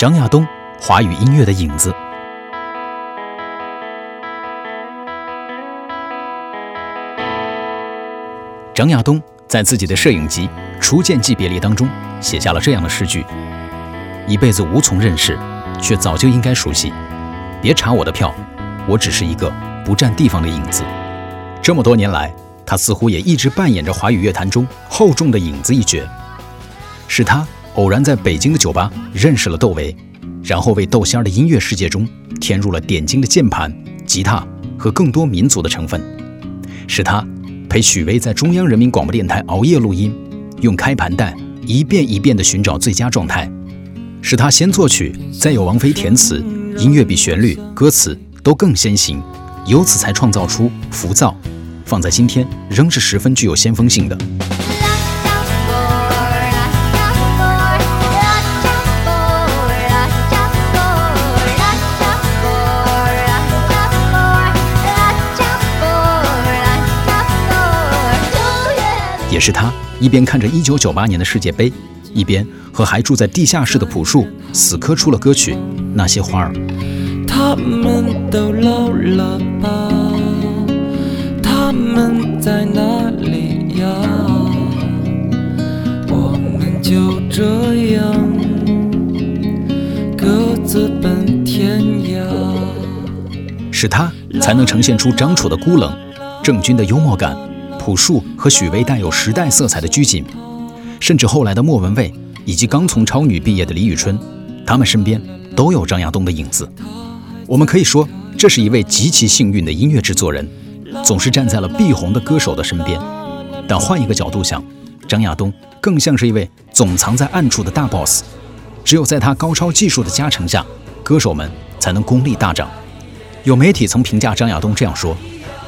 张亚东，华语音乐的影子。张亚东在自己的摄影集《初见即别离》当中写下了这样的诗句：“一辈子无从认识，却早就应该熟悉。别查我的票，我只是一个不占地方的影子。”这么多年来，他似乎也一直扮演着华语乐坛中厚重的影子一角。是他。偶然在北京的酒吧认识了窦唯，然后为窦仙儿的音乐世界中添入了点睛的键盘、吉他和更多民族的成分。是他陪许巍在中央人民广播电台熬夜录音，用开盘带一遍一遍地寻找最佳状态。是他先作曲，再由王菲填词，音乐比旋律、歌词都更先行，由此才创造出《浮躁》，放在今天仍是十分具有先锋性的。也是他一边看着1998年的世界杯，一边和还住在地下室的朴树死磕出了歌曲《那些花儿》。他们都老了吧？他们在哪里呀？我们就这样各自奔天涯。是他才能呈现出张楚的孤冷，郑钧的幽默感。朴树和许巍带有时代色彩的拘谨，甚至后来的莫文蔚以及刚从超女毕业的李宇春，他们身边都有张亚东的影子。我们可以说，这是一位极其幸运的音乐制作人，总是站在了必红的歌手的身边。但换一个角度想，张亚东更像是一位总藏在暗处的大 boss。只有在他高超技术的加成下，歌手们才能功力大涨。有媒体曾评价张亚东这样说：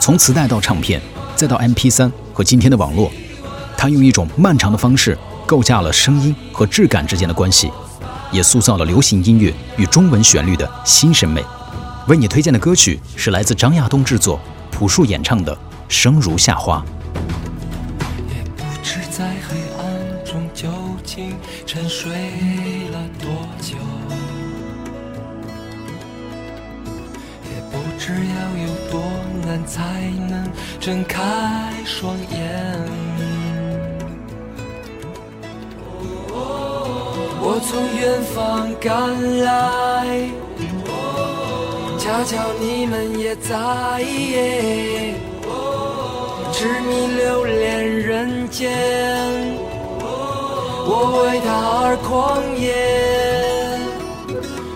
从磁带到唱片。再到 MP3 和今天的网络，他用一种漫长的方式构架了声音和质感之间的关系，也塑造了流行音乐与中文旋律的新审美。为你推荐的歌曲是来自张亚东制作、朴树演唱的《生如夏花》。也不知在黑暗中究竟沉睡了多久，只要有多难才能。睁开双眼，我从远方赶来，恰巧你们也在，痴迷留恋人间，我为他而狂野，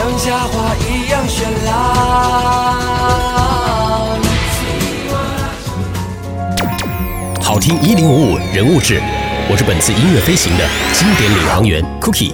像夏花一样。绚烂。好听一零五五人物志，我是本次音乐飞行的经典领航员 Cookie。